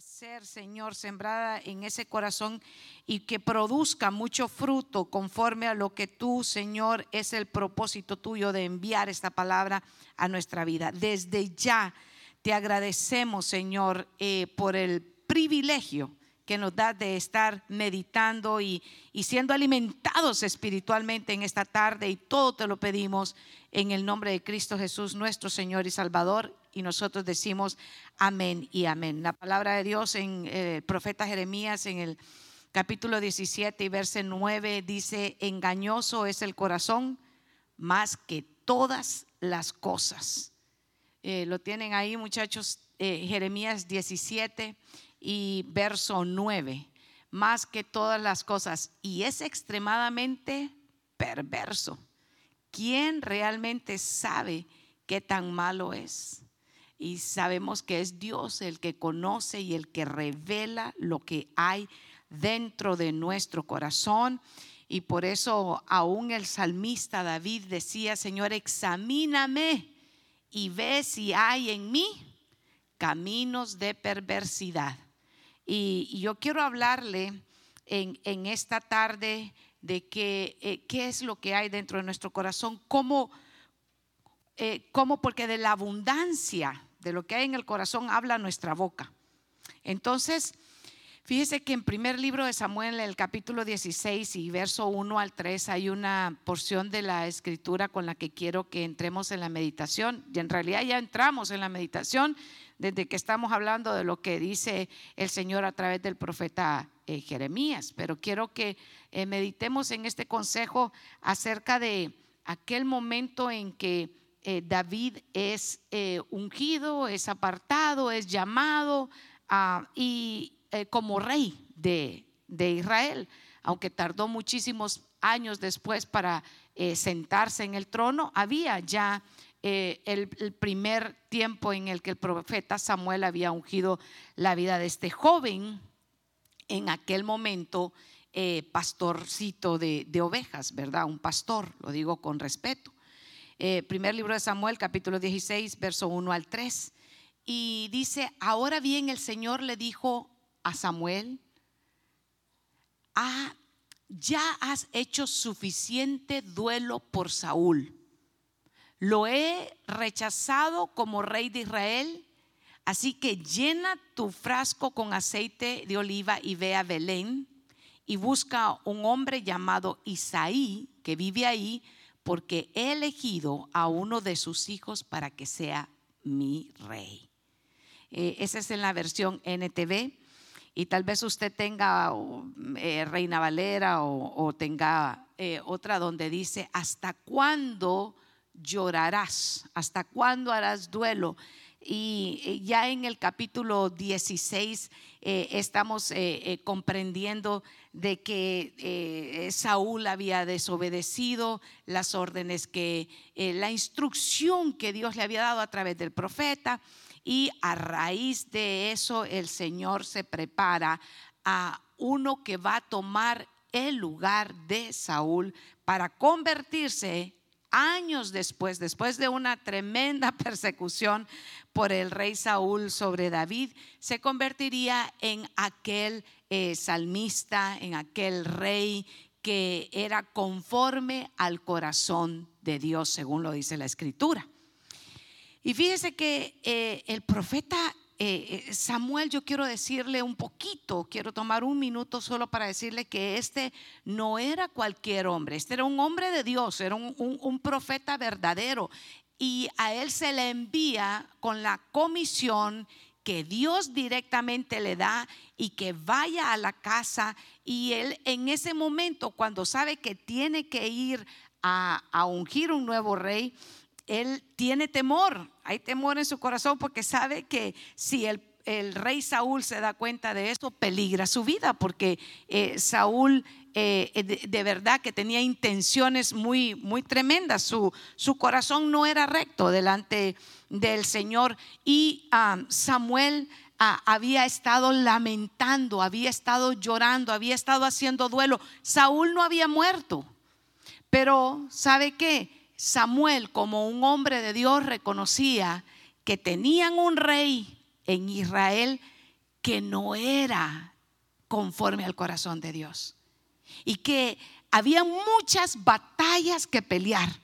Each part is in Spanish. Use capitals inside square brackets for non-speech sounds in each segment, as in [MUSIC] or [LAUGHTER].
ser, Señor, sembrada en ese corazón y que produzca mucho fruto conforme a lo que tú, Señor, es el propósito tuyo de enviar esta palabra a nuestra vida. Desde ya te agradecemos, Señor, eh, por el privilegio que nos da de estar meditando y, y siendo alimentados espiritualmente en esta tarde y todo te lo pedimos en el nombre de Cristo Jesús, nuestro Señor y Salvador y nosotros decimos amén y amén. La palabra de Dios en eh, el profeta Jeremías en el capítulo 17 y verso 9 dice, engañoso es el corazón más que todas las cosas. Eh, lo tienen ahí muchachos, eh, Jeremías 17 y verso 9, más que todas las cosas. Y es extremadamente perverso. ¿Quién realmente sabe qué tan malo es? Y sabemos que es Dios el que conoce y el que revela lo que hay dentro de nuestro corazón. Y por eso aún el salmista David decía, Señor, examíname y ve si hay en mí caminos de perversidad. Y, yo quiero hablarle en, esta tarde de que, eh, qué es lo que hay dentro de nuestro corazón, cómo, eh, cómo porque de la abundancia de lo que hay en el corazón habla nuestra boca. Entonces, fíjese que en primer libro de Samuel, el capítulo 16 y verso 1 al 3, hay una porción de la escritura con la que quiero que entremos en la meditación. Y en realidad ya entramos en la meditación desde que estamos hablando de lo que dice el Señor a través del profeta eh, Jeremías. Pero quiero que eh, meditemos en este consejo acerca de aquel momento en que eh, David es eh, ungido, es apartado, es llamado ah, y eh, como rey de, Israel, aunque tardó muchísimos años después para sentarse en el trono, había ya el, el, primer tiempo en el que el profeta Samuel había ungido la vida de este joven, en aquel momento pastorcito de, de ovejas, ¿verdad? Un pastor, lo digo con respeto. Eh, primer libro de Samuel, capítulo 16, verso 1 al 3. Y dice, ahora bien el Señor le dijo a Samuel, ah, ya has hecho suficiente duelo por Saúl. Lo he rechazado como rey de Israel, así que llena tu frasco con aceite de oliva y ve a Belén y busca un hombre llamado Isaí que vive ahí porque he elegido a uno de sus hijos para que sea mi rey. Eh, esa es en la versión NTV. Y tal vez usted tenga eh, Reina Valera o, tenga eh, otra donde dice, ¿hasta cuándo llorarás? ¿Hasta cuándo harás duelo? Y ya en el capítulo 16 estamos comprendiendo de que eh, Saúl había desobedecido las órdenes que, eh, la instrucción que Dios le había dado a través del profeta. Y a raíz de eso el Señor se prepara a uno que va a tomar el lugar de Saúl para convertirse años después, después de una tremenda [LAUGHS] persecución por el rey Saúl sobre David, se convertiría en aquel eh, salmista, en aquel rey que era conforme al corazón de Dios, según lo dice la escritura. Y fíjese que eh, el profeta eh, eh, Samuel, yo quiero decirle un poquito, quiero tomar un minuto solo para decirle que este no era cualquier hombre, este era un hombre de Dios, era un, profeta verdadero y a él se le envía con la comisión que Dios directamente le da y que vaya a la casa y él en ese momento cuando sabe que tiene que ir a, a ungir un nuevo rey, él tiene temor, hay temor en su corazón porque sabe que si el, rey Saúl se da cuenta de eso, peligra su vida, porque eh, Saúl eh, de, verdad que tenía intenciones muy, muy tremendas, su, su corazón no era recto delante del Señor y Samuel ah, había estado lamentando, había estado llorando, había estado haciendo duelo. Saúl no había muerto, pero ¿sabe qué? Samuel, como un hombre de Dios, reconocía que tenían un rey en Israel que no era conforme al corazón de Dios. Y que había muchas batallas que pelear.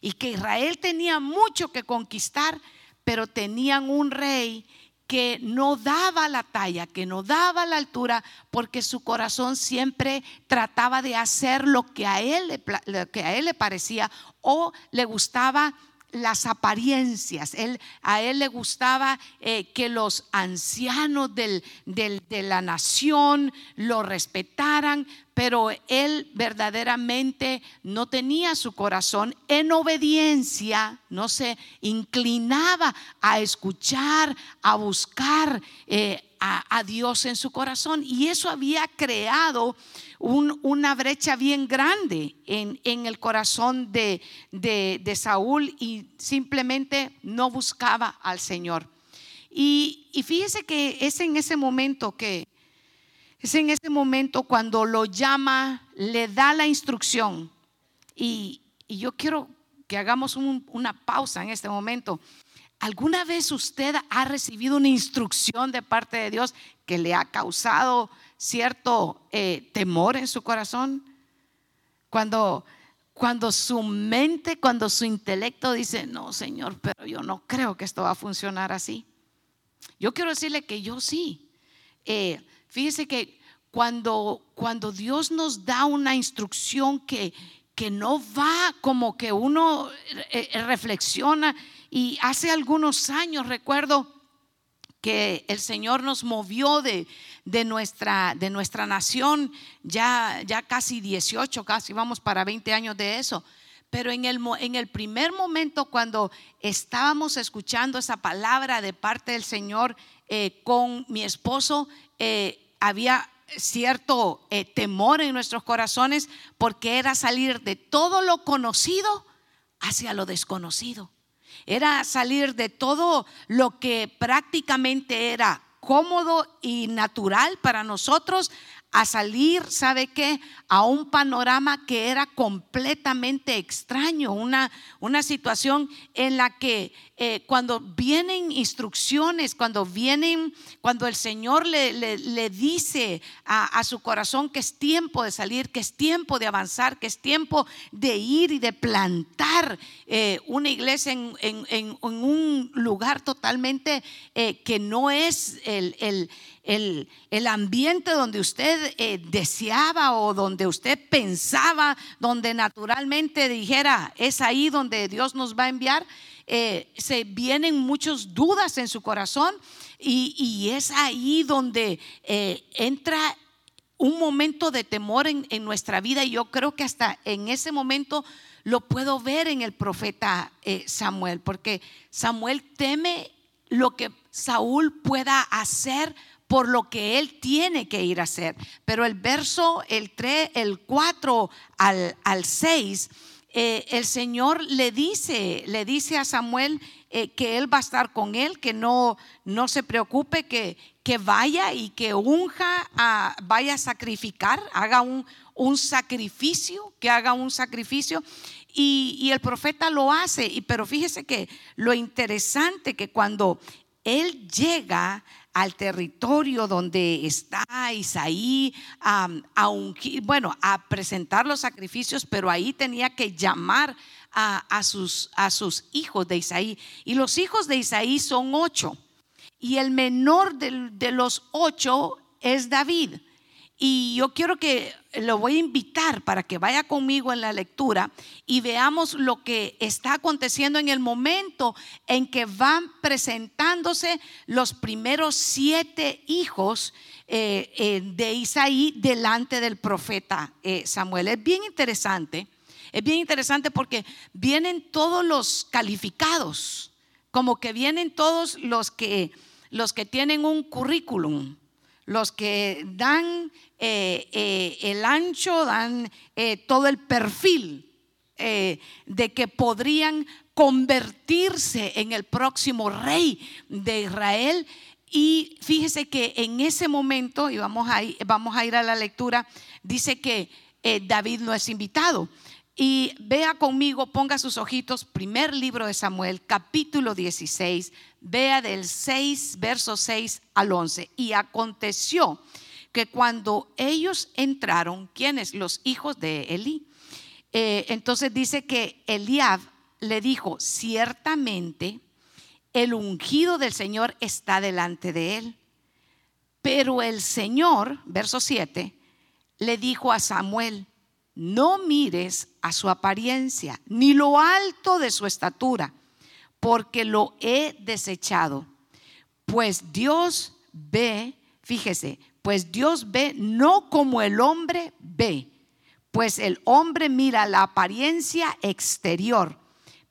Y que Israel tenía mucho que conquistar, pero tenían un rey que no daba la talla, que no daba la altura, porque su corazón siempre trataba de hacer lo que a él le, que a él le parecía o le gustaba las apariencias. Él, a él le gustaba eh, que los ancianos de la nación lo respetaran, pero él verdaderamente no tenía su corazón en obediencia, no se inclinaba a escuchar, a buscar eh, a, Dios en su corazón. Y eso había creado una brecha bien grande en, el corazón de, Saúl y simplemente no buscaba al Señor. Y, fíjese que es en ese momento que, es en ese momento cuando lo llama, le da la instrucción. Y, yo quiero que hagamos una pausa en este momento. ¿Alguna vez usted ha recibido una instrucción de parte de Dios que le ha causado cierto eh, temor en su corazón? Cuando, cuando su mente, cuando su intelecto dice, no, Señor, pero yo no creo que esto va a funcionar así. Yo quiero decirle que yo sí. Eh, fíjese que cuando, cuando Dios nos da una instrucción que, que no va como que uno eh, reflexiona y hace algunos años recuerdo que el Señor nos movió de, de, nuestra, de nuestra nación, ya, ya casi 18, casi vamos para 20 años de eso. Pero en el, en el primer momento cuando estábamos escuchando esa palabra de parte del Señor eh, con mi esposo, eh, había cierto eh, temor en nuestros corazones porque era salir de todo lo conocido hacia lo desconocido era salir de todo lo que prácticamente era cómodo y natural para nosotros a salir, ¿sabe qué? A un panorama que era completamente extraño, una, una situación en la que eh, cuando vienen instrucciones, cuando vienen, cuando el Señor le, le, dice a, su corazón que es tiempo de salir, que es tiempo de avanzar, que es tiempo de ir y de plantar eh, una iglesia en, en, un lugar totalmente eh, que no es el, el el, ambiente donde usted eh, deseaba o donde usted pensaba, donde naturalmente dijera, es ahí donde Dios nos va a enviar, eh, se vienen muchas dudas en su corazón y, es ahí donde eh, entra un momento de temor en, nuestra vida y yo creo que hasta en ese momento lo puedo ver en el profeta Samuel, porque Samuel teme lo que Saúl pueda hacer por lo que él tiene que ir a hacer. Pero el verso, el 3, el 4 al, al 6, eh, el Señor le dice, le dice a Samuel eh, que él va a estar con él, que no, no se preocupe, que, que vaya y que unja, vaya a sacrificar, haga un, un sacrificio, que haga un sacrificio. Y, y, el profeta lo hace, y, pero fíjese que lo interesante que cuando él llega al territorio donde está Isaí, a, bueno, a presentar los sacrificios, pero ahí tenía que llamar a, sus, a sus hijos de Isaí. Y los hijos de Isaí son ocho. Y el menor de los ocho es David. Y yo quiero que lo voy a invitar para que vaya conmigo en la lectura y veamos lo que está aconteciendo en el momento en que van presentándose los primeros siete hijos eh, eh, de Isaí delante del profeta eh, Samuel. Es bien interesante, es bien interesante porque vienen todos los calificados, como que vienen todos los que, los que tienen un currículum los que dan eh, eh, el ancho, dan eh, todo el perfil de que podrían convertirse en el próximo rey de Israel. Y fíjese que en ese momento, y vamos a vamos a, ir a la lectura, dice que David no es invitado. Y vea conmigo, ponga sus ojitos, primer libro de Samuel, capítulo 16, vea del 6, verso 6 al 11. Y aconteció que cuando ellos entraron, ¿quiénes? Los hijos de Elí. Eh, entonces dice que Eliab le dijo, ciertamente el ungido del Señor está delante de él. Pero el Señor, verso 7, le dijo a Samuel, no mires a su apariencia, ni lo alto de su estatura, porque lo he desechado. Pues Dios ve, fíjese, pues Dios ve no como el hombre ve, pues el hombre mira la apariencia exterior,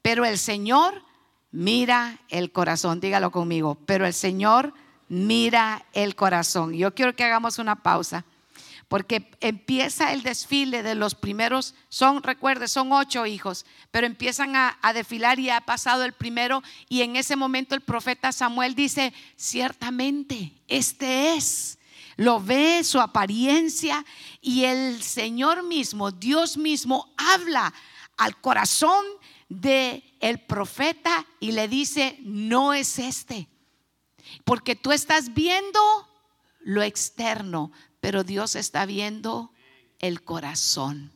pero el Señor mira el corazón. Dígalo conmigo, pero el Señor mira el corazón. Yo quiero que hagamos una pausa porque empieza el desfile de los primeros, son, recuerde, son ocho hijos, pero empiezan a, desfilar y ha pasado el primero y en ese momento el profeta Samuel dice, ciertamente, este es. Lo ve su apariencia y el Señor mismo, Dios mismo, habla al corazón de el profeta y le dice, no es este, porque tú estás viendo lo externo, pero Dios está viendo el corazón.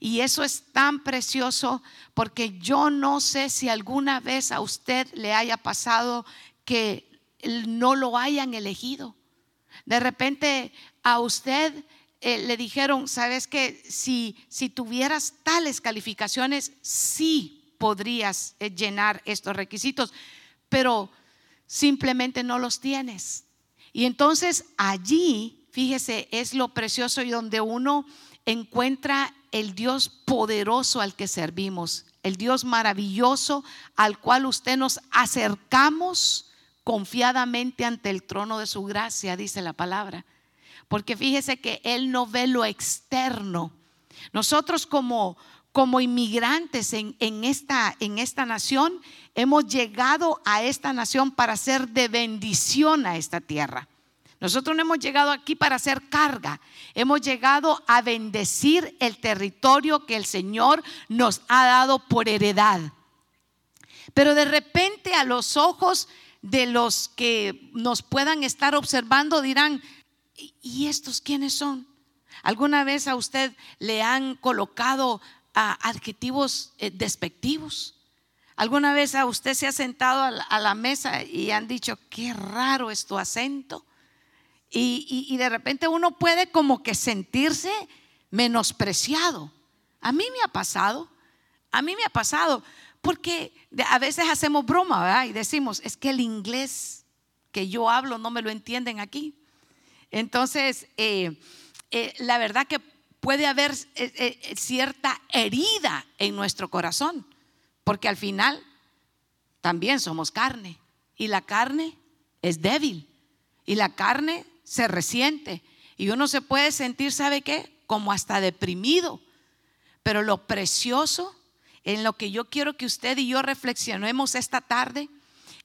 Y eso es tan precioso porque yo no sé si alguna vez a usted le haya pasado que no lo hayan elegido. De repente a usted eh, le dijeron, sabes que si, si tuvieras tales calificaciones, sí podrías eh, llenar estos requisitos, pero simplemente no los tienes. Y entonces allí fíjese, es lo precioso y donde uno encuentra el Dios poderoso al que servimos, el Dios maravilloso al cual usted nos acercamos confiadamente ante el trono de su gracia, dice la palabra. Porque fíjese que Él no ve lo externo. Nosotros como, como inmigrantes en, en, esta, en esta nación, hemos llegado a esta nación para ser de bendición a esta tierra. Nosotros no hemos llegado aquí para hacer carga, hemos llegado a bendecir el territorio que el Señor nos ha dado por heredad. Pero de repente a los ojos de los que nos puedan estar observando dirán, ¿y estos quiénes son? ¿Alguna vez a usted le han colocado adjetivos eh, despectivos? ¿Alguna vez a usted se ha sentado a la mesa y han dicho, qué raro es tu acento? Y, de repente uno puede como que sentirse menospreciado. A mí me ha pasado, a mí me ha pasado, porque a veces hacemos broma. Y decimos, es que el inglés que yo hablo no me lo entienden aquí. Entonces, eh, eh, la verdad que puede haber eh, cierta herida en nuestro corazón, porque al final también somos carne y la carne es débil y la carne se resiente y uno se puede sentir, ¿sabe qué? Como hasta deprimido. Pero lo precioso en lo que yo quiero que usted y yo reflexionemos esta tarde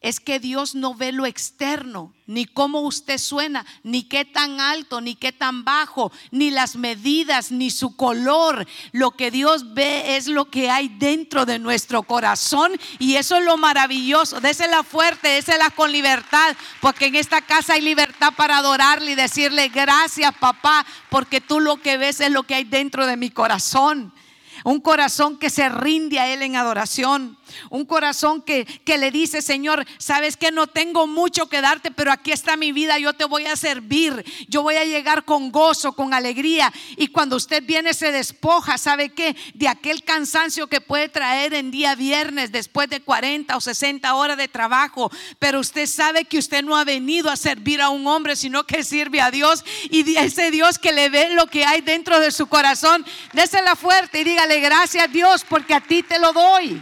es que Dios no ve lo externo, ni cómo usted suena, ni qué tan alto, ni qué tan bajo, ni las medidas, ni su color. Lo que Dios ve es lo que hay dentro de nuestro corazón y eso es lo maravilloso. Désela fuerte, désela con libertad, porque en esta casa hay libertad para adorarle y decirle gracias papá, porque tú lo que ves es lo que hay dentro de mi corazón. Un corazón que se rinde a Él en adoración. Un corazón que, que, le dice, Señor, sabes que no tengo mucho que darte, pero aquí está mi vida, yo te voy a servir, yo voy a llegar con gozo, con alegría. Y cuando usted viene se despoja, ¿sabe qué? De aquel cansancio que puede traer en día viernes después de 40 o 60 horas de trabajo. Pero usted sabe que usted no ha venido a servir a un hombre, sino que sirve a Dios. Y ese Dios que le ve lo que hay dentro de su corazón, désela fuerte y dígale gracias a Dios porque a ti te lo doy.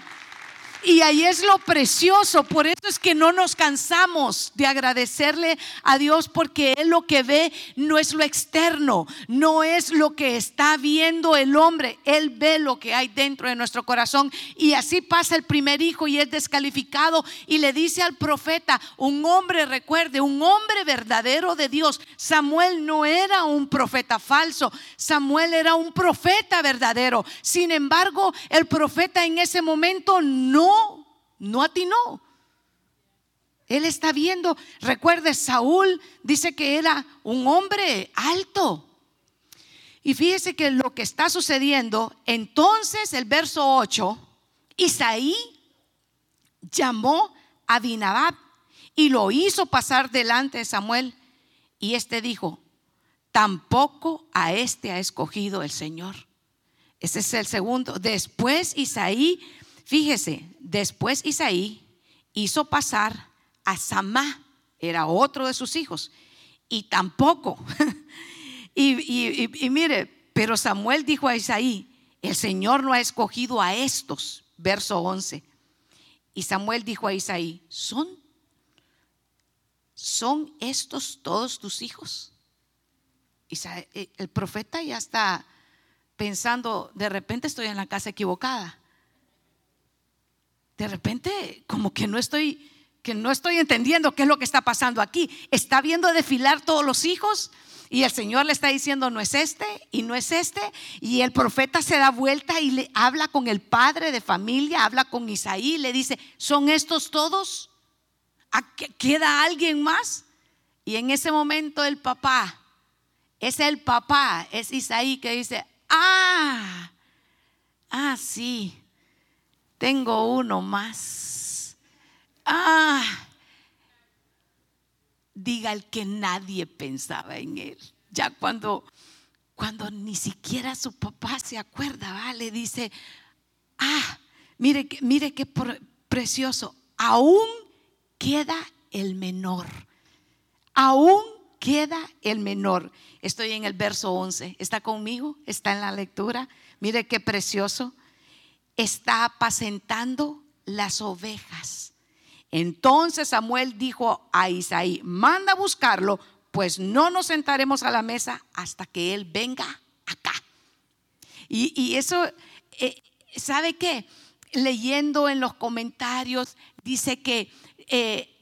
Y ahí es lo precioso, por eso es que no nos cansamos de agradecerle a Dios porque Él lo que ve no es lo externo, no es lo que está viendo el hombre, Él ve lo que hay dentro de nuestro corazón. Y así pasa el primer hijo y es descalificado y le dice al profeta, un hombre, recuerde, un hombre verdadero de Dios. Samuel no era un profeta falso, Samuel era un profeta verdadero. Sin embargo, el profeta en ese momento no no atinó. Él está viendo, recuerde, Saúl dice que era un hombre alto. Y fíjese que lo que está sucediendo, entonces el verso 8, Isaí llamó a Dinabab y lo hizo pasar delante de Samuel. Y este dijo, tampoco a este ha escogido el Señor. Ese es el segundo. Después Isaí Fíjese, después Isaí hizo pasar a Samá, era otro de sus hijos, y tampoco. [LAUGHS] y, mire, pero Samuel dijo a Isaí, el Señor no ha escogido a estos, verso 11. Y Samuel dijo a Isaí, ¿son, son estos todos tus hijos? Eh, el profeta ya está pensando, de repente estoy en la casa equivocada de repente como que no estoy que no estoy entendiendo qué es lo que está pasando aquí. Está viendo desfilar todos los hijos y el Señor le está diciendo no es este y no es este y el profeta se da vuelta y le habla con el padre de familia, habla con Isaí, le dice, "¿Son estos todos? ¿Queda alguien más?" Y en ese momento el papá es el papá, es Isaí que dice, "Ah, ah, sí." Tengo uno más. Ah, diga el que nadie pensaba en él. Ya cuando, cuando ni siquiera su papá se acuerda, le dice, ah, mire, mire qué precioso, aún queda el menor, aún queda el menor. Estoy en el verso 11, ¿está conmigo? ¿Está en la lectura? Mire qué precioso está apacentando las ovejas. Entonces Samuel dijo a Isaí, manda a buscarlo, pues no nos sentaremos a la mesa hasta que él venga acá. Y, eso, eh, ¿sabe qué? Leyendo en los comentarios, dice que eh,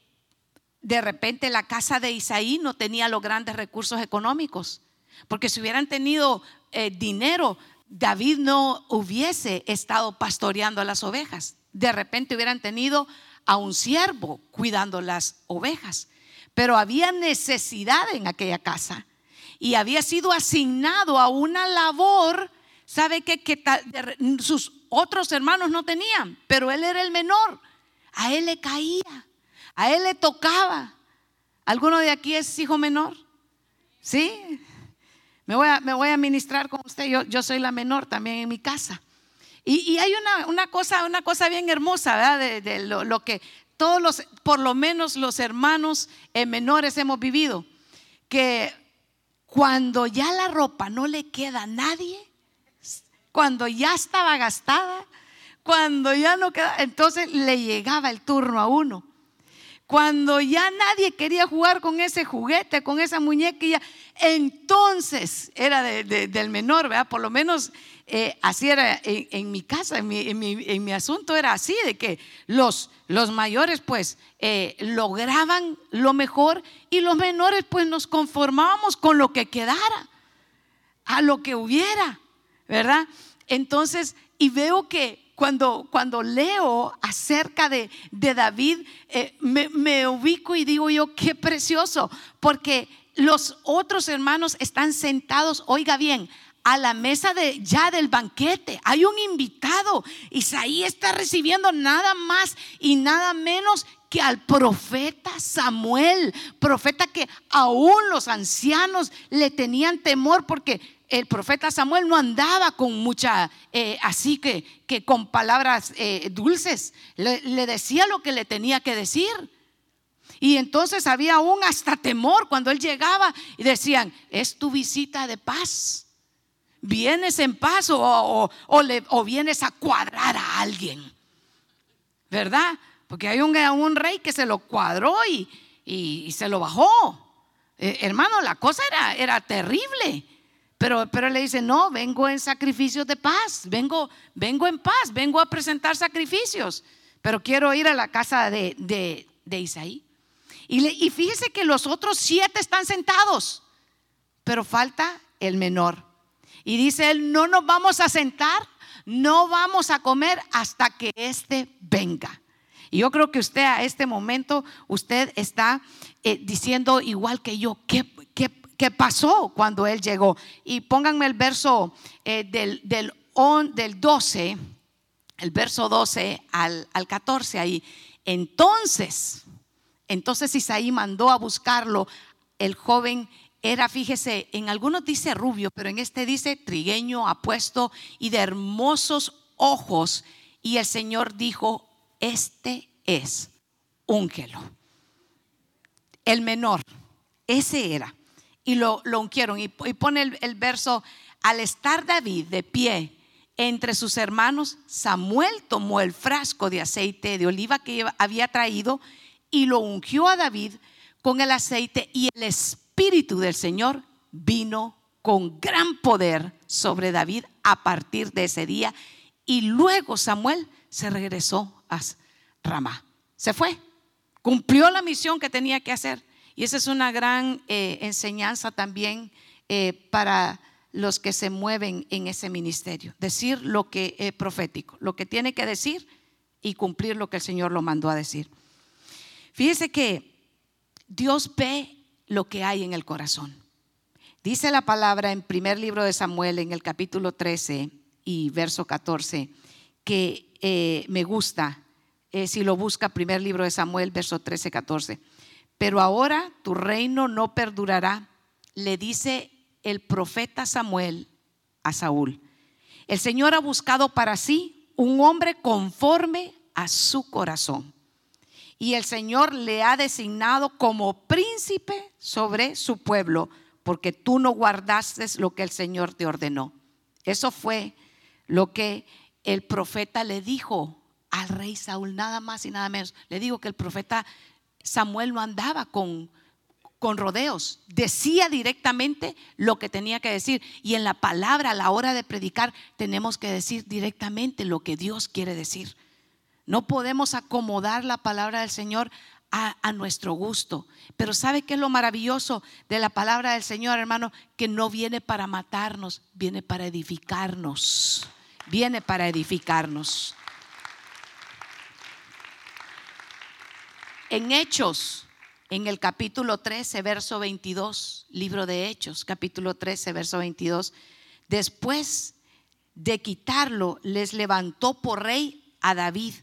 de repente la casa de Isaí no tenía los grandes recursos económicos, porque si hubieran tenido eh, dinero, David no hubiese estado pastoreando a las ovejas. De repente hubieran tenido a un siervo cuidando las ovejas. Pero había necesidad en aquella casa y había sido asignado a una labor, ¿sabe? Que sus otros hermanos no tenían, pero él era el menor. A él le caía, a él le tocaba. ¿Alguno de aquí es hijo menor? ¿Sí? Me voy a, me voy a ministrar con usted. Yo, yo soy la menor también en mi casa. Y, hay una, cosa, una cosa bien hermosa, ¿verdad? De, lo, que todos los, por lo menos los hermanos menores hemos vivido. Que cuando ya la ropa no le queda a nadie, cuando ya estaba gastada, cuando ya no queda, entonces le llegaba el turno a uno. Cuando ya nadie quería jugar con ese juguete, con esa muñeca, entonces era del menor, ¿verdad? Por lo menos eh, así era en, mi casa, en mi, asunto era así, de que los, los mayores pues eh, lograban lo mejor y los menores pues nos conformábamos con lo que quedara, a lo que hubiera, ¿verdad? Entonces, y veo que cuando, cuando leo acerca de, David, eh, me, ubico y digo yo, qué precioso, porque los otros hermanos están sentados, oiga bien, a la mesa de ya del banquete. Hay un invitado. Isaí está recibiendo nada más y nada menos que al profeta Samuel, profeta que aún los ancianos le tenían temor porque el profeta Samuel no andaba con mucha, eh, así que, que con palabras eh, dulces, le, decía lo que le tenía que decir. Y entonces había aún hasta temor cuando él llegaba y decían, es tu visita de paz. ¿Vienes en paz o, o, vienes a cuadrar a alguien? ¿verdad? Porque hay un, un rey que se lo cuadró y, y, se lo bajó. Eh, hermano, la cosa era, era terrible. Pero, pero le dice, no, vengo en sacrificios de paz, vengo, vengo en paz, vengo a presentar sacrificios, pero quiero ir a la casa de, de, Isaí. Y, y fíjese que los otros siete están sentados, pero falta el menor. Y dice él, no nos vamos a sentar, no vamos a comer hasta que éste venga. Y yo creo que usted a este momento, usted está eh, diciendo igual que yo, ¿qué, pasó cuando él llegó? Y pónganme el verso eh, del, del, del 12, el verso 12 al, al 14 ahí. Entonces, entonces Isaí mandó a buscarlo el joven era, fíjese, en algunos dice rubio, pero en este dice trigueño, apuesto y de hermosos ojos. Y el Señor dijo, este es, úngelo. El menor, ese era. Y lo, lo. Y, pone el verso, al estar David de pie entre sus hermanos, Samuel tomó el frasco de aceite de oliva que había traído y lo ungió a David con el aceite y el espíritu del Señor vino con gran poder sobre David a partir de ese día. Y luego Samuel se regresó a Ramá. Se fue, cumplió la misión que tenía que hacer. Y esa es una gran eh, enseñanza también eh, para los que se mueven en ese ministerio. Decir lo que es profético, lo que tiene que decir y cumplir lo que el Señor lo mandó a decir. Fíjese que Dios ve lo que hay en el corazón. Dice la palabra en primer libro de Samuel, en el capítulo 13 y verso 14, que eh, me gusta, eh, si lo busca, primer libro de Samuel, verso 13, 14. Pero ahora tu reino no perdurará, le dice el profeta Samuel a Saúl. El Señor ha buscado para sí un hombre conforme a su corazón y el Señor le ha designado como príncipe sobre su pueblo, porque tú no guardaste lo que el Señor te ordenó. Eso fue lo que el profeta le dijo al rey Saúl, nada más y nada menos. Le digo que el profeta Samuel no andaba con, con rodeos, decía directamente lo que tenía que decir. Y en la palabra, a la hora de predicar, tenemos que decir directamente lo que Dios quiere decir. No podemos acomodar la palabra del Señor a, nuestro gusto. Pero ¿sabe qué es lo maravilloso de la palabra del Señor, hermano? Que no viene para matarnos, viene para edificarnos. Viene para edificarnos. En Hechos, en el capítulo 13, verso 22, libro de Hechos, capítulo 13, verso 22, después de quitarlo, les levantó por rey a David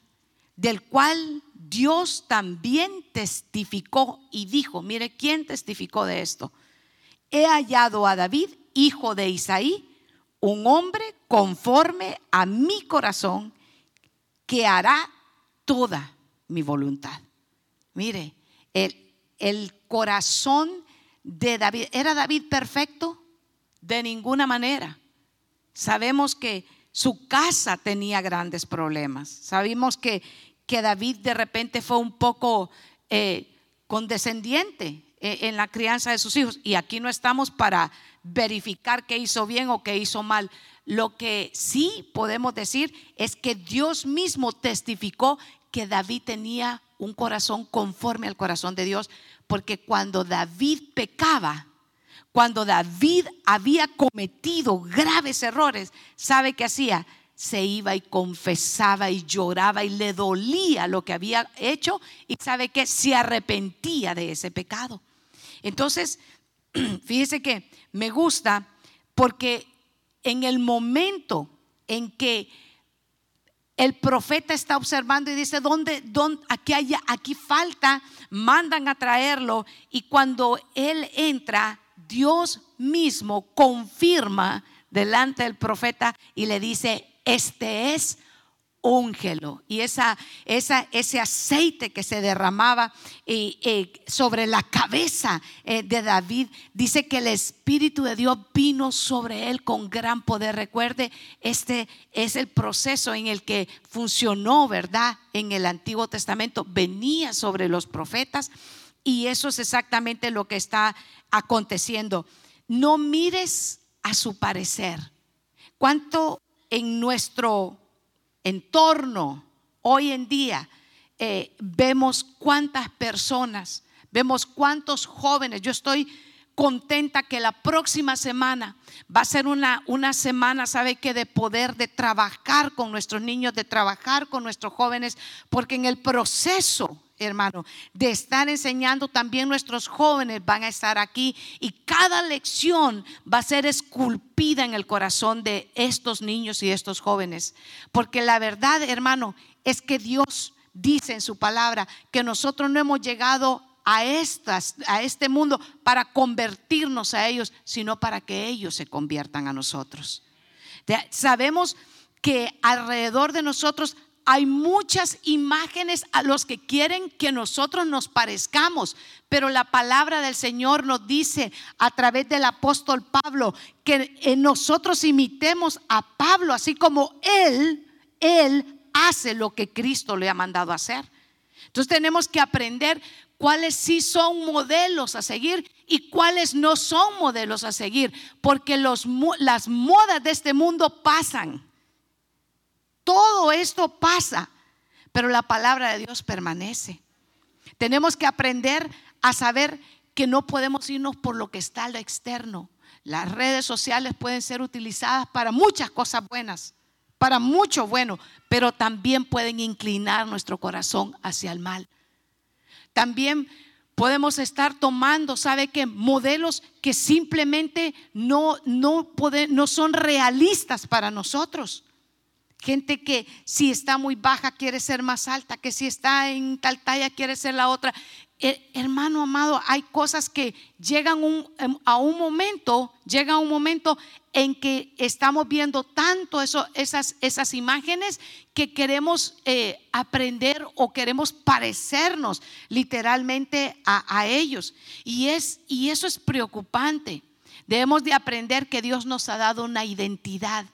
del cual Dios también testificó y dijo, mire, ¿quién testificó de esto? He hallado a David, hijo de Isaí, un hombre conforme a mi corazón, que hará toda mi voluntad. Mire, el, el corazón de David, ¿era David perfecto? De ninguna manera. Sabemos que su casa tenía grandes problemas. Sabemos que, que David de repente fue un poco eh, condescendiente eh, en la crianza de sus hijos. Y aquí no estamos para verificar qué hizo bien o qué hizo mal. Lo que sí podemos decir es que Dios mismo testificó que David tenía un corazón conforme al corazón de Dios, porque cuando David pecaba, cuando David había cometido graves errores, ¿sabe qué hacía? Se iba y confesaba y lloraba y le dolía lo que había hecho y sabe que se arrepentía de ese pecado. Entonces, [CLEARS THROAT] fíjese que me gusta porque en el momento en que el profeta está observando y dice, ¿dónde, dónde aquí, hay, aquí falta? Mandan a traerlo y cuando él entra, Dios mismo confirma delante del profeta y le dice, este es úngelo. Y esa, esa, ese aceite que se derramaba eh, sobre la cabeza eh, de David, dice que el Espíritu de Dios vino sobre él con gran poder. Recuerde, este es el proceso en el que funcionó, ¿verdad? En el Antiguo Testamento, venía sobre los profetas y eso es exactamente lo que está aconteciendo. No mires a su parecer. ¿Cuánto en nuestro entorno, hoy en día, eh, vemos cuántas personas, vemos cuántos jóvenes. Yo estoy contenta que la próxima semana va a ser una, una semana, ¿sabe que De poder de trabajar con nuestros niños, de trabajar con nuestros jóvenes, porque en el proceso hermano, de estar enseñando también nuestros jóvenes van a estar aquí y cada lección va a ser esculpida en el corazón de estos niños y estos jóvenes. Porque la verdad, hermano, es que Dios dice en su palabra que nosotros no hemos llegado a a este mundo para convertirnos a ellos, sino para que ellos se conviertan a nosotros. Sabemos que alrededor de nosotros hay muchas imágenes a los que quieren que nosotros nos parezcamos, pero la palabra del Señor nos dice a través del apóstol Pablo que nosotros imitemos a Pablo, así como él, él hace lo que Cristo le ha mandado hacer. Entonces tenemos que aprender cuáles sí son modelos a seguir y cuáles no son modelos a seguir, porque los, las modas de este mundo pasan. Todo esto pasa, pero la palabra de Dios permanece. Tenemos que aprender a saber que no podemos irnos por lo que está a lo externo. Las redes sociales pueden ser utilizadas para muchas cosas buenas, para mucho bueno, pero también pueden inclinar nuestro corazón hacia el mal. También podemos estar tomando, ¿sabe qué? Modelos que simplemente no, no son realistas para nosotros. Gente que si está muy baja quiere ser más alta, que si está en tal talla quiere ser la otra. Eh, hermano amado, hay cosas que llegan em, a un momento, llega un momento en que estamos viendo tanto esas, imágenes que queremos eh, aprender o queremos parecernos literalmente a, a ellos. Y, es, y eso es preocupante. Debemos de aprender que Dios nos ha dado una identidad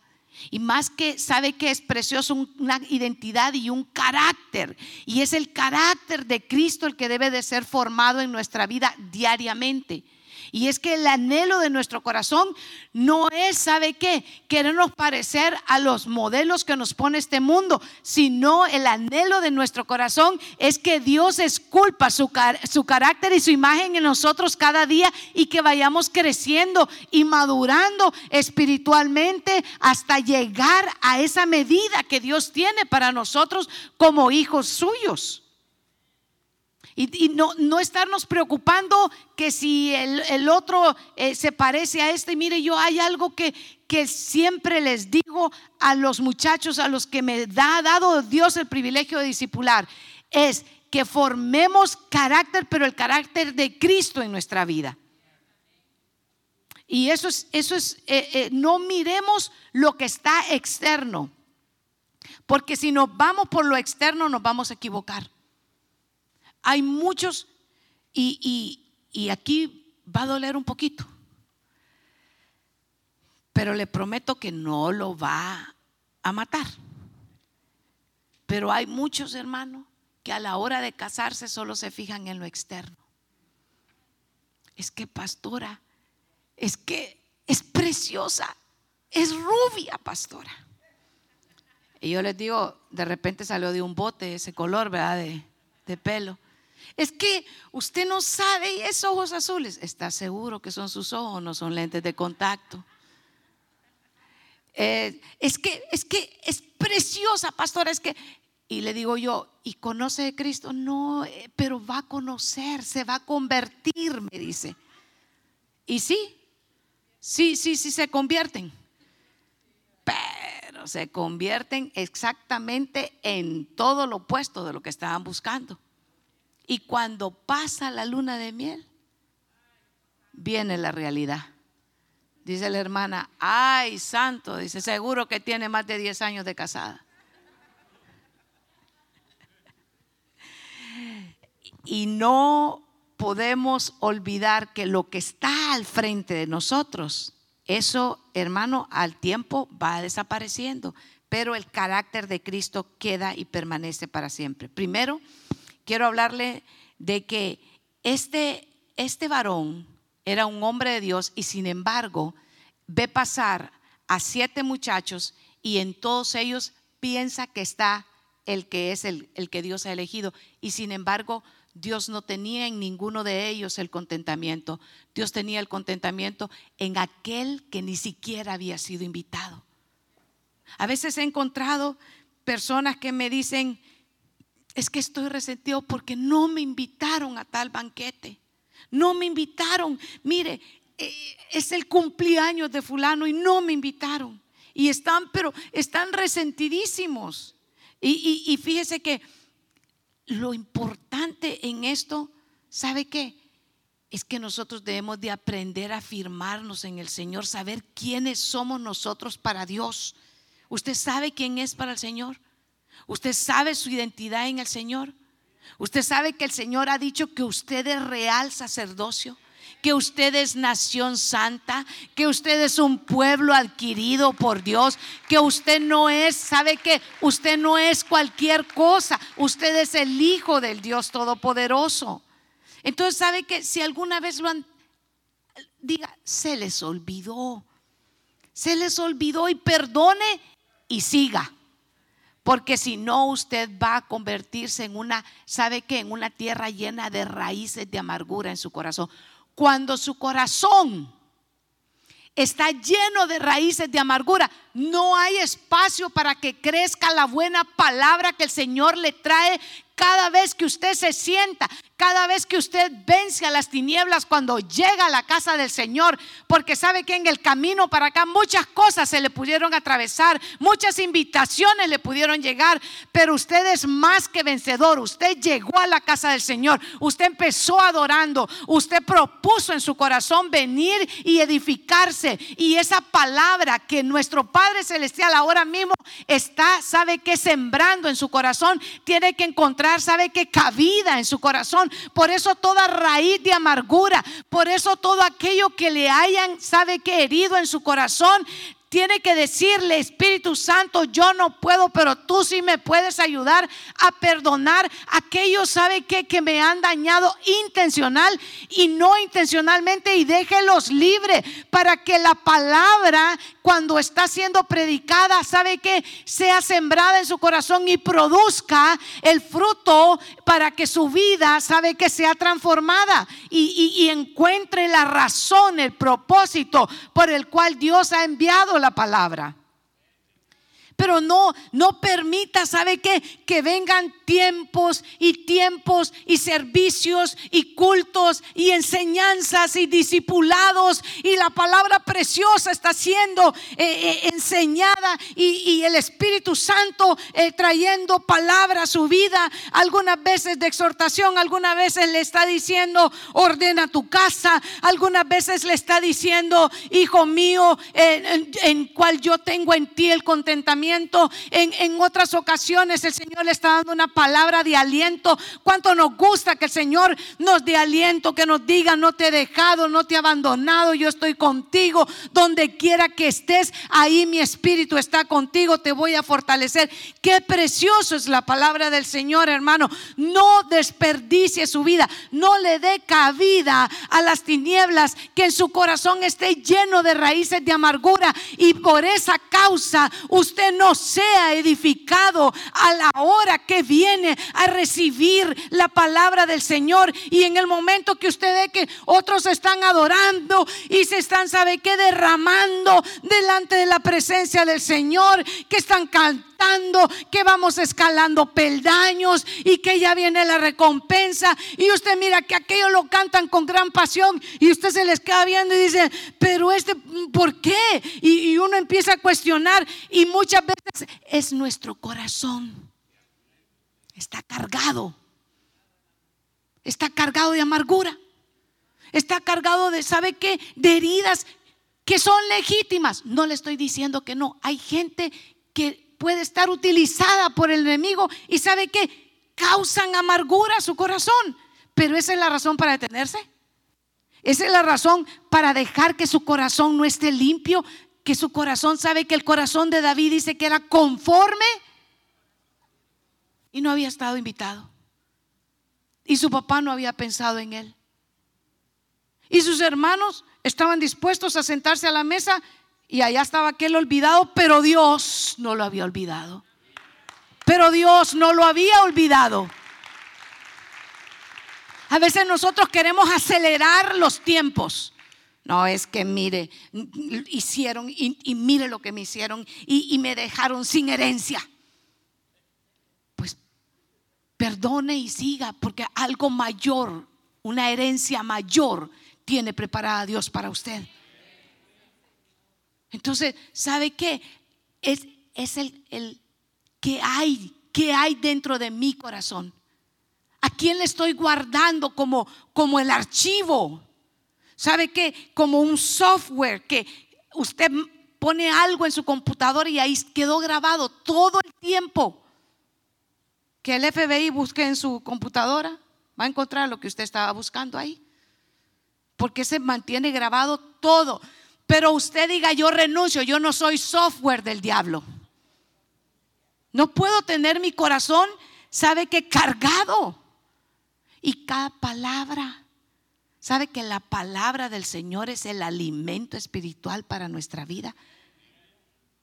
y más que sabe que es precioso una identidad y un carácter. Y es el carácter de Cristo el que debe de ser formado en nuestra vida diariamente. Y es que el anhelo de nuestro corazón no es, ¿sabe qué? Querernos parecer a los modelos que nos pone este mundo, sino el anhelo de nuestro corazón es que Dios esculpa su, su carácter y su imagen en nosotros cada día y que vayamos creciendo y madurando espiritualmente hasta llegar a esa medida que Dios tiene para nosotros como hijos suyos. Y, no, no, estarnos preocupando que si el, otro eh, se parece a este. Mire, yo hay algo que, que siempre les digo a los muchachos, a los que me ha dado Dios el privilegio de discipular, es que formemos carácter, pero el carácter de Cristo en nuestra vida. Y eso es, eso es eh, eh, no miremos lo que está externo, porque si nos vamos por lo externo nos vamos a equivocar. Hay muchos, y, aquí va a doler un poquito, pero le prometo que no lo va a matar. Pero hay muchos hermanos que a la hora de casarse solo se fijan en lo externo. Es que pastora, es que es preciosa, es rubia pastora. Y yo les digo, de repente salió de un bote ese color, ¿verdad? De, de pelo. Es que usted no sabe y es ojos azules. ¿Está seguro que son sus ojos? No son lentes de contacto. Eh, es que es que es preciosa, pastora. Es que y le digo yo, ¿y conoce a Cristo? No, eh, pero va a conocer, se va a convertir, me dice. Y sí, sí, sí, sí se convierten. Pero se convierten exactamente en todo lo opuesto de lo que estaban buscando. Y cuando pasa la luna de miel, viene la realidad. Dice la hermana, ay, santo, dice, seguro que tiene más de 10 años de casada. Y no podemos olvidar que lo que está al frente de nosotros, eso, hermano, al tiempo va desapareciendo, pero el carácter de Cristo queda y permanece para siempre. Primero, quiero hablarle de que este, este varón era un hombre de Dios y sin embargo ve pasar a siete muchachos y en todos ellos piensa que está el que es el, el que Dios ha elegido y sin embargo Dios no tenía en ninguno de ellos el contentamiento. Dios tenía el contentamiento en aquel que ni siquiera había sido invitado. A veces he encontrado personas que me dicen, es que estoy resentido porque no me invitaron a tal banquete. No me invitaron. Mire, eh, es el cumpleaños de fulano y no me invitaron. Y están, pero están resentidísimos. Y, y fíjese que lo importante en esto, ¿sabe qué? Es que nosotros debemos de aprender a afirmarnos en el Señor, saber quiénes somos nosotros para Dios. ¿Usted sabe quién es para el Señor? ¿Usted sabe su identidad en el Señor? ¿Usted sabe que el Señor ha dicho que usted es real sacerdocio? que usted es nación santa, que usted es un pueblo adquirido por Dios, que usted no es, sabe que usted no es cualquier cosa, usted es el Hijo del Dios Todopoderoso. Entonces, sabe que si alguna vez lo han, diga, se les olvidó, se les olvidó y perdone y siga. Porque si no, usted va a convertirse en una, ¿sabe qué? En una tierra llena de raíces de amargura en su corazón cuando su corazón está lleno de raíces de amargura, no hay espacio para que crezca la buena palabra que el Señor le trae cada vez que usted se sienta, cada vez que usted vence a las tinieblas cuando llega a la casa del Señor, porque sabe que en el camino para acá muchas cosas se le pudieron atravesar, muchas invitaciones le pudieron llegar, pero usted es más que vencedor, usted llegó a la casa del Señor, usted empezó adorando, usted propuso en su corazón venir y edificarse y esa palabra que nuestro Padre Celestial ahora mismo está, sabe que sembrando en su corazón, tiene que encontrar sabe que cabida en su corazón. Por eso toda raíz de amargura, por eso todo aquello que le hayan, sabe que herido en su corazón, tiene que decirle, Espíritu Santo, yo no puedo, pero tú sí me puedes ayudar a perdonar aquellos, ¿sabe qué? Que me han dañado intencional y no intencionalmente y déjelos libre para que la palabra cuando está siendo predicada, ¿sabe qué? Sea sembrada en su corazón y produzca el fruto para que su vida, ¿sabe que Sea transformada y encuentre la razón, el propósito por el cual Dios ha enviado la palabra. Pero no, no permita, ¿sabe qué? Que vengan tiempos y tiempos y servicios y cultos y enseñanzas y discipulados. Y la palabra preciosa está siendo eh, eh, enseñada y, el Espíritu Santo eh, trayendo palabra a su vida, algunas veces de exhortación, algunas veces le está diciendo ordena tu casa, algunas veces le está diciendo hijo mío en, en cual yo tengo en ti el contentamiento en, otras ocasiones el Señor le está dando una palabra de aliento. Cuánto nos gusta que el Señor nos dé aliento, que nos diga, no te he dejado, no te he abandonado, yo estoy contigo. Donde quiera que estés, ahí mi espíritu está contigo, te voy a fortalecer. Qué precioso es la palabra del Señor, hermano. No desperdicie su vida, no le dé cabida a las tinieblas, que en su corazón esté lleno de raíces de amargura y por esa causa usted no sea edificado a la hora que viene a recibir la palabra del Señor. Y en el momento que usted ve que otros están adorando y se están, ¿sabe qué? Derramando delante de la presencia del Señor, que están cantando que vamos escalando peldaños y que ya viene la recompensa. Y usted mira que aquellos lo cantan con gran pasión y usted se les queda viendo y dice, pero este, ¿por qué? Y, y uno empieza a cuestionar y muchas veces es nuestro corazón. Está cargado. Está cargado de amargura. Está cargado de, ¿sabe qué? De heridas que son legítimas. No le estoy diciendo que no. Hay gente que puede estar utilizada por el enemigo y sabe que causan amargura a su corazón. Pero esa es la razón para detenerse. Esa es la razón para dejar que su corazón no esté limpio, que su corazón sabe que el corazón de David dice que era conforme y no había estado invitado. Y su papá no había pensado en él. Y sus hermanos estaban dispuestos a sentarse a la mesa y allá estaba aquel olvidado, pero Dios no lo había olvidado. Pero Dios no lo había olvidado. A veces nosotros queremos acelerar los tiempos. No, es que mire, hicieron y, mire lo que me hicieron y, me dejaron sin herencia. Pues perdone y siga, porque algo mayor, una herencia mayor, tiene preparada Dios para usted. Entonces, ¿sabe qué? Es, es el, el que hay, que hay dentro de mi corazón. ¿A quién le estoy guardando como, como el archivo? ¿Sabe qué? Como un software que usted pone algo en su computadora y ahí quedó grabado todo el tiempo. Que el FBI busque en su computadora, va a encontrar lo que usted estaba buscando ahí. Porque se mantiene grabado todo. Pero usted diga, yo renuncio, yo no soy software del diablo. No puedo tener mi corazón, ¿sabe qué? Cargado. Y cada palabra, ¿sabe que la palabra del Señor es el alimento espiritual para nuestra vida?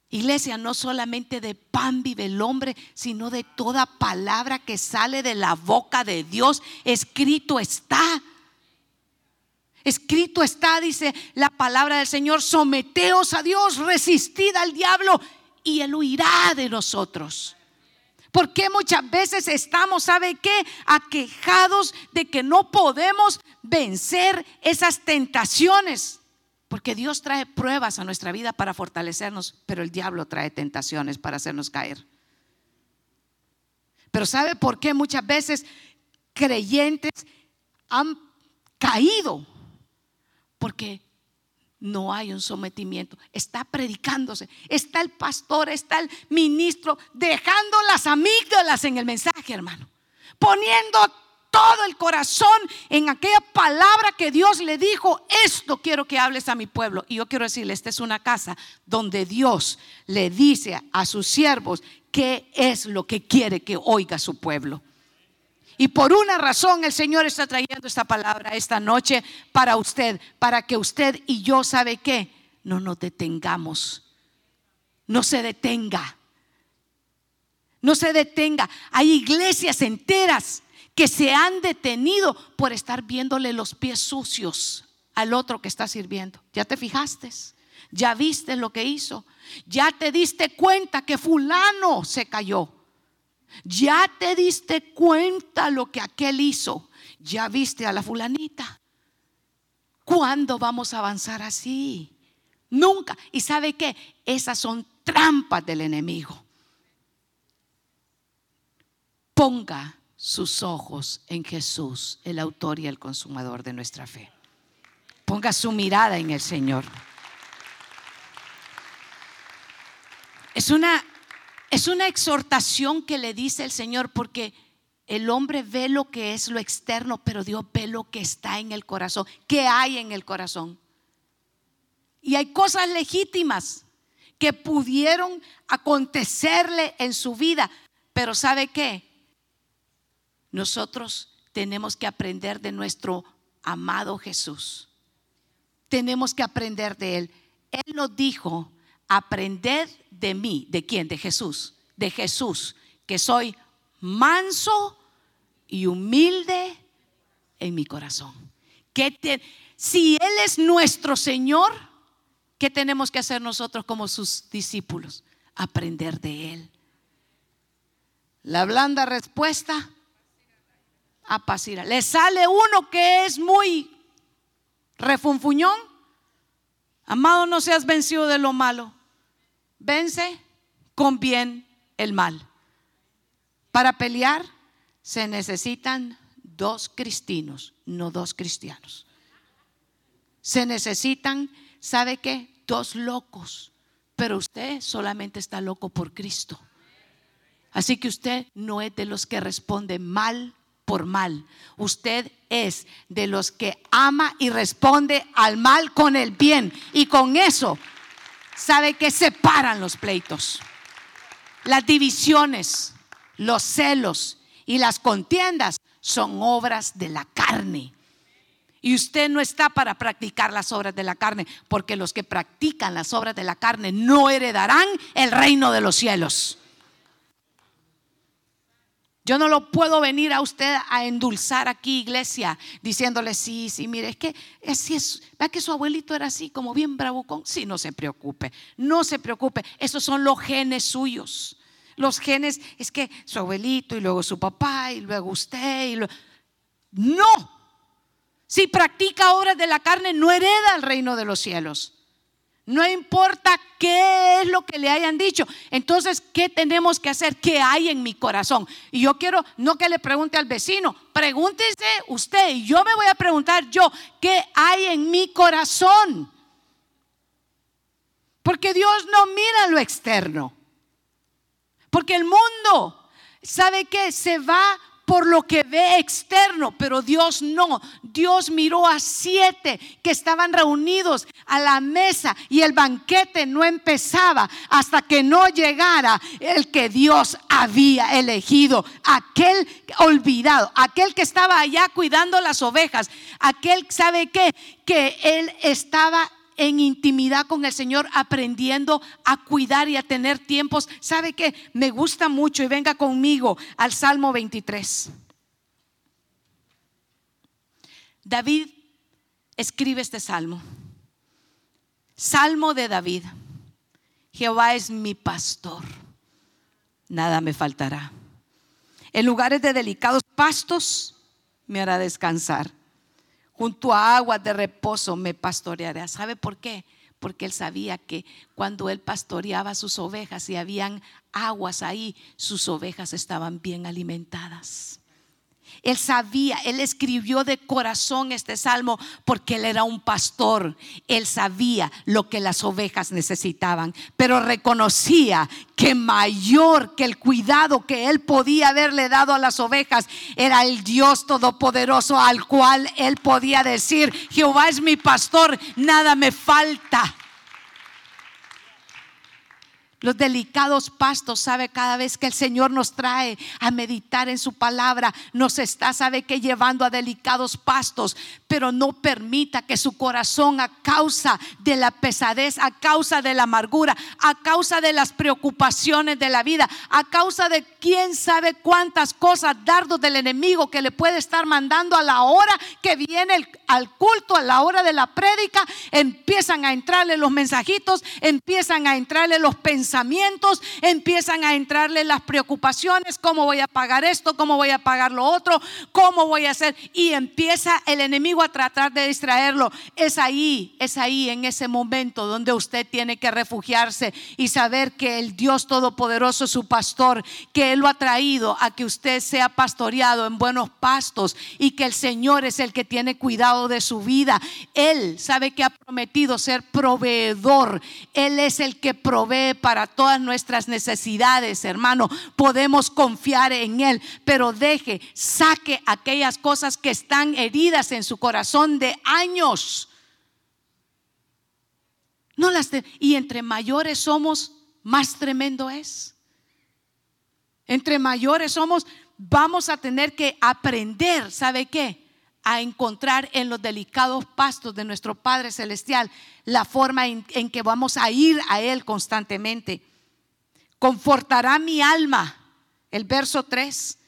Iglesia, no solamente de pan vive el hombre, sino de toda palabra que sale de la boca de Dios. Escrito está. Escrito está, dice la palabra del Señor, someteos a Dios, resistid al diablo y él huirá de nosotros. Porque muchas veces estamos, ¿sabe qué? Aquejados de que no podemos vencer esas tentaciones. Porque Dios trae pruebas a nuestra vida para fortalecernos, pero el diablo trae tentaciones para hacernos caer. Pero ¿sabe por qué muchas veces creyentes han caído? Porque no hay un sometimiento. Está predicándose. Está el pastor, está el ministro, dejando las amígdalas en el mensaje, hermano. Poniendo todo el corazón en aquella palabra que Dios le dijo, esto quiero que hables a mi pueblo. Y yo quiero decirle, esta es una casa donde Dios le dice a sus siervos qué es lo que quiere que oiga su pueblo. Y por una razón el Señor está trayendo esta palabra esta noche para usted, para que usted y yo, ¿sabe qué? No nos detengamos. No se detenga. No se detenga. Hay iglesias enteras que se han detenido por estar viéndole los pies sucios al otro que está sirviendo. ¿Ya te fijaste? ¿Ya viste lo que hizo? ¿Ya te diste cuenta que fulano se cayó? Ya te diste cuenta lo que aquel hizo. Ya viste a la fulanita. ¿Cuándo vamos a avanzar así? Nunca. ¿Y sabe qué? Esas son trampas del enemigo. Ponga sus ojos en Jesús, el autor y el consumador de nuestra fe. Ponga su mirada en el Señor. Es una es una exhortación que le dice el Señor porque el hombre ve lo que es lo externo, pero Dios ve lo que está en el corazón, que hay en el corazón. Y hay cosas legítimas que pudieron acontecerle en su vida, pero ¿sabe qué? Nosotros tenemos que aprender de nuestro amado Jesús. Tenemos que aprender de Él. Él nos dijo aprended de mí. ¿De quién? De Jesús. De Jesús, que soy manso y humilde en mi corazón. Que si Él es nuestro Señor, ¿qué tenemos que hacer nosotros como sus discípulos? Aprender de Él. La blanda respuesta, apacira. Le sale uno que es muy refunfuñón. Amado, no seas vencido de lo malo vence con bien el mal. Para pelear se necesitan dos cristinos, no dos cristianos. Se necesitan, ¿sabe qué? Dos locos. Pero usted solamente está loco por Cristo. Así que usted no es de los que responde mal por mal. Usted es de los que ama y responde al mal con el bien. Y con eso sabe que separan los pleitos, las divisiones, los celos y las contiendas son obras de la carne. Y usted no está para practicar las obras de la carne, porque los que practican las obras de la carne no heredarán el reino de los cielos. Yo no lo puedo venir a usted a endulzar aquí, iglesia, diciéndole, sí, sí, mire, es que así es, vea que su abuelito era así, como bien bravucón. Sí, no se preocupe, no se preocupe, esos son los genes suyos. Los genes es que su abuelito y luego su papá y luego usted y. No, si practica obras de la carne, no hereda el reino de los cielos. No importa qué es lo que le hayan dicho. Entonces, ¿qué tenemos que hacer? ¿Qué hay en mi corazón? Y yo quiero, no que le pregunte al vecino, pregúntese usted. Y yo me voy a preguntar yo, ¿qué hay en mi corazón? Porque Dios no mira lo externo. Porque el mundo, ¿sabe qué? Se va por lo que ve externo, pero Dios no. Dios miró a siete que estaban reunidos a la mesa y el banquete no empezaba hasta que no llegara el que Dios había elegido, aquel olvidado, aquel que estaba allá cuidando las ovejas, aquel, ¿sabe qué? Que él estaba en intimidad con el Señor, aprendiendo a cuidar y a tener tiempos. ¿Sabe que Me gusta mucho y venga conmigo al Salmo 23. David escribe este salmo. Salmo de David. Jehová es mi pastor. Nada me faltará. En lugares de delicados pastos me hará descansar junto a aguas de reposo me pastoreará. ¿Sabe por qué? Porque él sabía que cuando él pastoreaba sus ovejas y habían aguas ahí, sus ovejas estaban bien alimentadas. Él sabía, él escribió de corazón este salmo porque él era un pastor. Él sabía lo que las ovejas necesitaban, pero reconocía que mayor que el cuidado que él podía haberle dado a las ovejas era el Dios todopoderoso al cual él podía decir, Jehová es mi pastor, nada me falta. Los delicados pastos, sabe, cada vez que el Señor nos trae a meditar en su palabra, nos está, sabe que llevando a delicados pastos, pero no permita que su corazón a causa de la pesadez, a causa de la amargura, a causa de las preocupaciones de la vida, a causa de quién sabe cuántas cosas, dardos del enemigo que le puede estar mandando a la hora que viene al culto, a la hora de la prédica, empiezan a entrarle los mensajitos, empiezan a entrarle los pensamientos pensamientos, empiezan a entrarle las preocupaciones, cómo voy a pagar esto, cómo voy a pagar lo otro, cómo voy a hacer. Y empieza el enemigo a tratar de distraerlo. Es ahí, es ahí, en ese momento donde usted tiene que refugiarse y saber que el Dios Todopoderoso es su pastor, que Él lo ha traído a que usted sea pastoreado en buenos pastos y que el Señor es el que tiene cuidado de su vida. Él sabe que ha prometido ser proveedor. Él es el que provee para para todas nuestras necesidades, hermano. Podemos confiar en Él, pero deje, saque aquellas cosas que están heridas en su corazón de años. No las y entre mayores somos, más tremendo es. Entre mayores somos, vamos a tener que aprender, ¿sabe qué? A encontrar en los delicados pastos de nuestro Padre Celestial la forma en, que vamos a ir a Él constantemente. Confortará mi alma. El verso 3.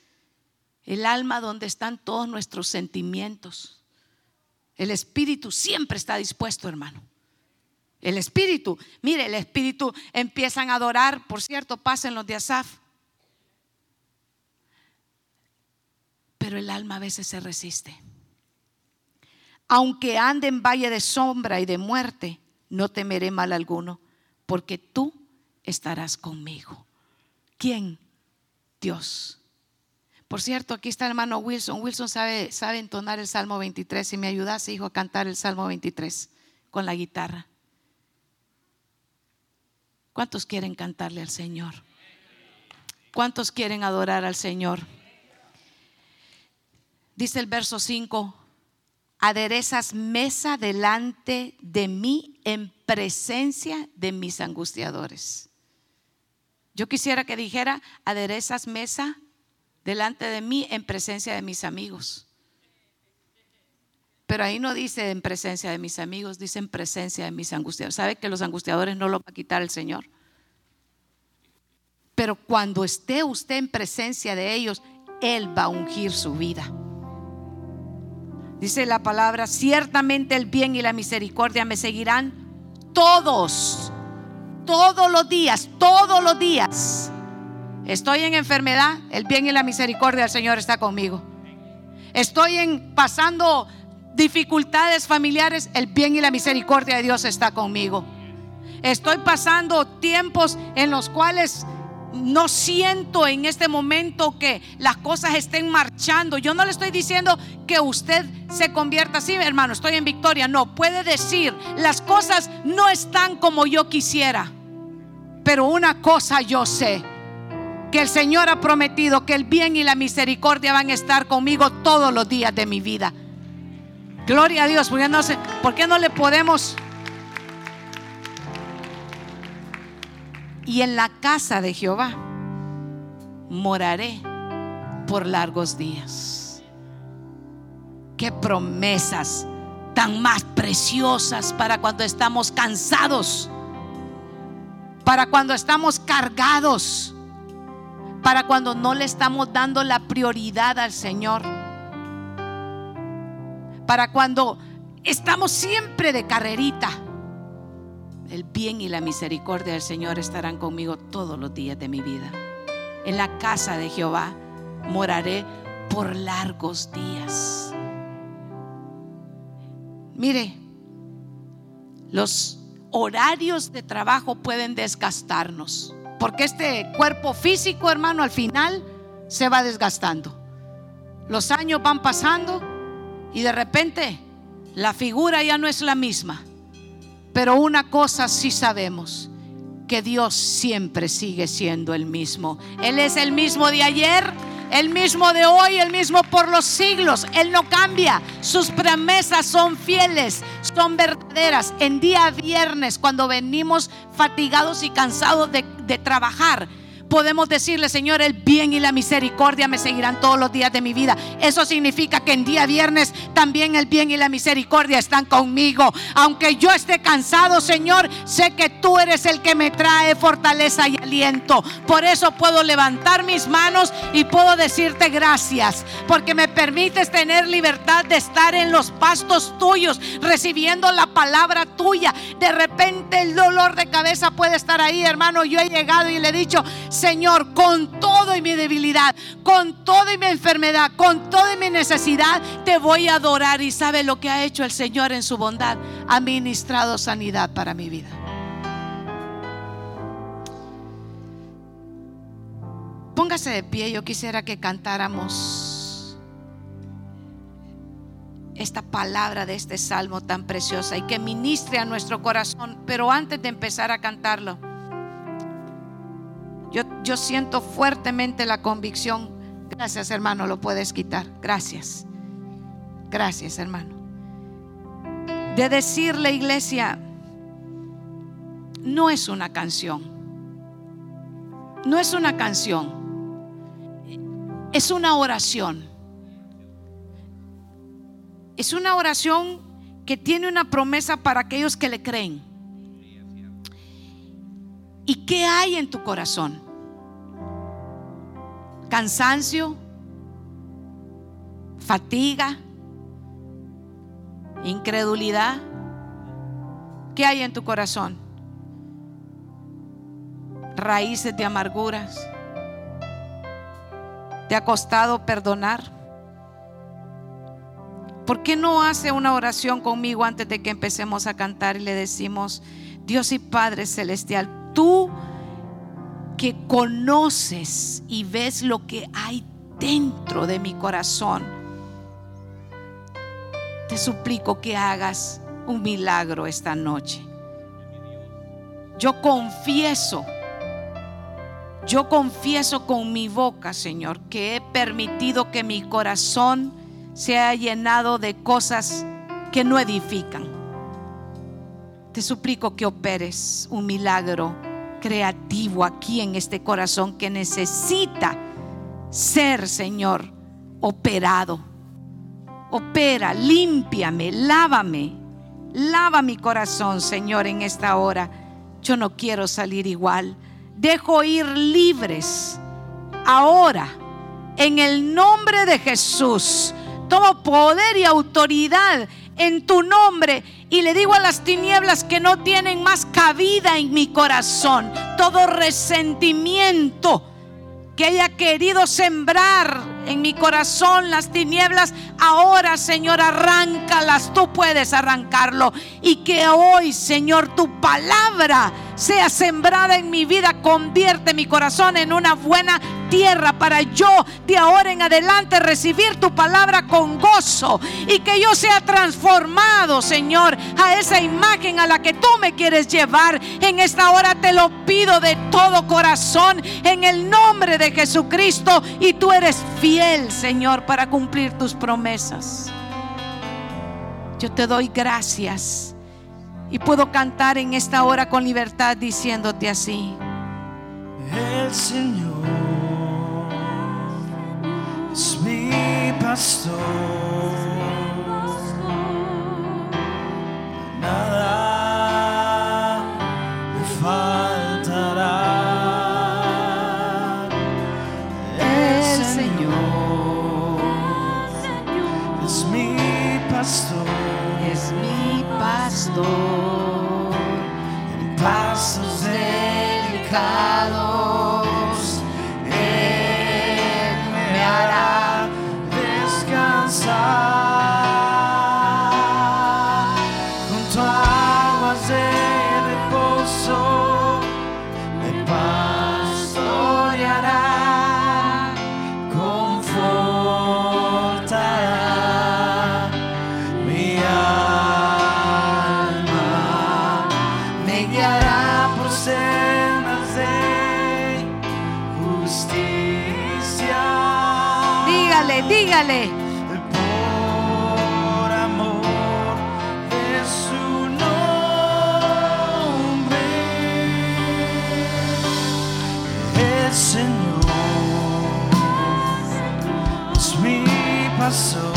El alma donde están todos nuestros sentimientos. El espíritu siempre está dispuesto, hermano. El espíritu, mire, el espíritu empiezan a adorar, por cierto, pasen los de Asaf. Pero el alma a veces se resiste aunque ande en valle de sombra y de muerte, no temeré mal alguno, porque tú estarás conmigo. ¿Quién? Dios. Por cierto, aquí está el hermano Wilson. Wilson sabe, sabe entonar el Salmo 23. Si me ayudase, hijo, a cantar el Salmo 23 con la guitarra. ¿Cuántos quieren cantarle al Señor? ¿Cuántos quieren adorar al Señor? Dice el verso 5, aderezas mesa delante de mí en presencia de mis angustiadores. Yo quisiera que dijera, aderezas mesa delante de mí en presencia de mis amigos. Pero ahí no dice en presencia de mis amigos, dice en presencia de mis angustiadores. ¿Sabe que los angustiadores no lo va a quitar el Señor? Pero cuando esté usted en presencia de ellos, Él va a ungir su vida. Dice la palabra, ciertamente el bien y la misericordia me seguirán todos, todos los días, todos los días. Estoy en enfermedad, el bien y la misericordia del Señor está conmigo. Estoy en pasando dificultades familiares, el bien y la misericordia de Dios está conmigo. Estoy pasando tiempos en los cuales no siento en este momento que las cosas estén marchando. Yo no le estoy diciendo que usted se convierta así, hermano, estoy en victoria. No, puede decir, las cosas no están como yo quisiera. Pero una cosa yo sé, que el Señor ha prometido que el bien y la misericordia van a estar conmigo todos los días de mi vida. Gloria a Dios, ¿por qué no le podemos y en la casa de Jehová moraré por largos días. Qué promesas tan más preciosas para cuando estamos cansados, para cuando estamos cargados, para cuando no le estamos dando la prioridad al Señor, para cuando estamos siempre de carrerita el bien y la misericordia del Señor estarán conmigo todos los días de mi vida. En la casa de Jehová moraré por largos días. Mire, los horarios de trabajo pueden desgastarnos, porque este cuerpo físico, hermano, al final se va desgastando. Los años van pasando y de repente la figura ya no es la misma. Pero una cosa sí sabemos, que Dios siempre sigue siendo el mismo. Él es el mismo de ayer, el mismo de hoy, el mismo por los siglos. Él no cambia. Sus promesas son fieles, son verdaderas. En día viernes, cuando venimos fatigados y cansados de, de trabajar, podemos decirle, Señor, el bien y la misericordia me seguirán todos los días de mi vida. Eso significa que en día viernes también el bien y la misericordia están conmigo. Aunque yo esté cansado, Señor, sé que tú eres el que me trae fortaleza y aliento. Por eso puedo levantar mis manos y puedo decirte gracias, porque me permites tener libertad de estar en los pastos tuyos, recibiendo la palabra tuya. De repente el dolor de cabeza puede estar ahí, hermano. Yo he llegado y le he dicho, Señor, con todo y mi debilidad, con toda y mi enfermedad, con toda mi necesidad, te voy a adorar. Y sabe lo que ha hecho el Señor en su bondad. Ha ministrado sanidad para mi vida. Póngase de pie, yo quisiera que cantáramos esta palabra de este salmo tan preciosa y que ministre a nuestro corazón. Pero antes de empezar a cantarlo, yo, siento fuertemente la convicción. Gracias, hermano, lo puedes quitar. Gracias. Gracias, hermano. De decirle, iglesia, no es una canción. No es una canción. Es una oración. Es una oración que tiene una promesa para aquellos que le creen. ¿Y qué hay en tu corazón? ¿Cansancio? ¿Fatiga? ¿Incredulidad? ¿Qué hay en tu corazón? Raíces de amarguras. ¿Te ha costado perdonar? ¿Por qué no hace una oración conmigo antes de que empecemos a cantar y le decimos, Dios y Padre Celestial, tú que conoces y ves lo que hay dentro de mi corazón, te suplico que hagas un milagro esta noche. Yo confieso, yo confieso con mi boca, Señor, que he permitido que mi corazón se ha llenado de cosas que no edifican. Te suplico que operes un milagro creativo aquí en este corazón que necesita ser, Señor, operado. Opera, límpiame, lávame, lava mi corazón, Señor, en esta hora. Yo no quiero salir igual. Dejo ir libres ahora, en el nombre de Jesús. Tomo poder y autoridad en tu nombre y le digo a las tinieblas que no tienen más cabida en mi corazón. Todo resentimiento que haya querido sembrar en mi corazón las tinieblas, ahora Señor, arráncalas, tú puedes arrancarlo. Y que hoy, Señor, tu palabra sea sembrada en mi vida, convierte mi corazón en una buena tierra para yo de ahora en adelante recibir tu palabra con gozo y que yo sea transformado, Señor, a esa imagen a la que tú me quieres llevar. En esta hora te lo pido de todo corazón en el nombre de Jesucristo y tú eres fiel, Señor, para cumplir tus promesas. Yo te doy gracias y puedo cantar en esta hora con libertad diciéndote así. El Señor es mi pastor. Nada me faltará. El Señor es mi pastor. Es mi pastor. En pasos delicados, Dígale, dígale. Por amor de su nombre, el Señor es mi pastor.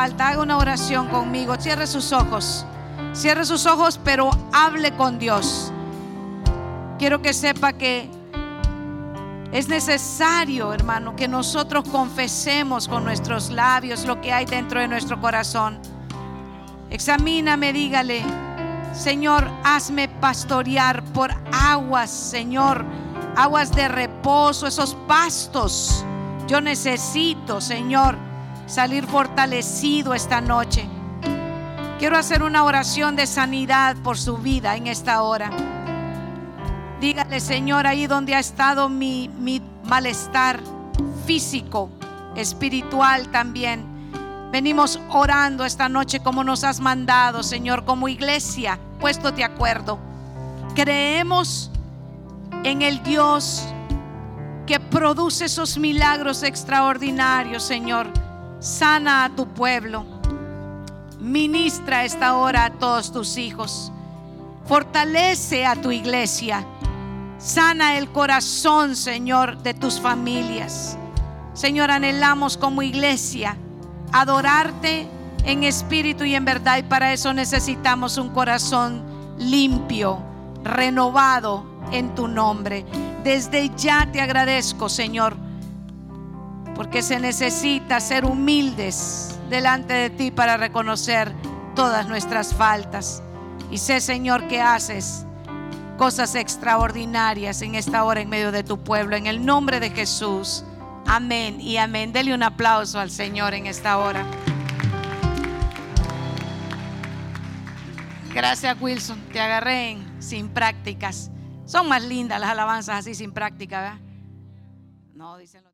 Haga una oración conmigo. Cierre sus ojos. Cierre sus ojos, pero hable con Dios. Quiero que sepa que es necesario, hermano, que nosotros confesemos con nuestros labios lo que hay dentro de nuestro corazón. Examíname, dígale, Señor, hazme pastorear por aguas, Señor, aguas de reposo, esos pastos. Yo necesito, Señor, salir fortalecido esta noche. Quiero hacer una oración de sanidad por su vida en esta hora. Dígale, Señor, ahí donde ha estado mi, malestar físico, espiritual también. Venimos orando esta noche como nos has mandado, Señor, como iglesia, puesto de acuerdo. Creemos en el Dios que produce esos milagros extraordinarios, Señor. Sana a tu pueblo. Ministra esta hora a todos tus hijos. Fortalece a tu iglesia. Sana el corazón, Señor, de tus familias. Señor, anhelamos como iglesia adorarte en espíritu y en verdad. Y para eso necesitamos un corazón limpio, renovado en tu nombre. Desde ya te agradezco, Señor, porque se necesita ser humildes delante de ti para reconocer todas nuestras faltas. Y sé, Señor, que haces cosas extraordinarias en esta hora en medio de tu pueblo. En el nombre de Jesús. Amén y amén. Dele un aplauso al Señor en esta hora. Gracias, Wilson. Te agarré sin prácticas. Son más lindas las alabanzas así sin práctica, ¿verdad? No, dicen